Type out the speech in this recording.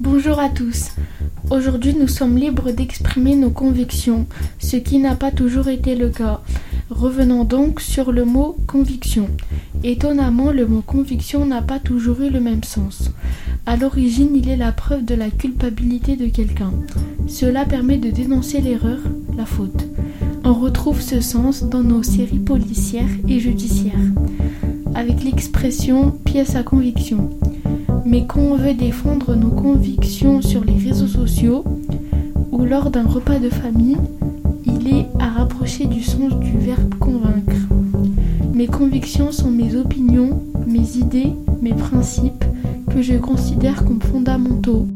Bonjour à tous. Aujourd'hui, nous sommes libres d'exprimer nos convictions, ce qui n'a pas toujours été le cas. Revenons donc sur le mot conviction. Étonnamment, le mot conviction n'a pas toujours eu le même sens. À l'origine, il est la preuve de la culpabilité de quelqu'un. Cela permet de dénoncer l'erreur, la faute. On retrouve ce sens dans nos séries policières et judiciaires, avec l'expression pièce à conviction. Mais quand on veut défendre nos convictions sur les réseaux sociaux ou lors d'un repas de famille, il est à rapprocher du sens du verbe convaincre. Mes convictions sont mes opinions, mes idées, mes principes que je considère comme fondamentaux.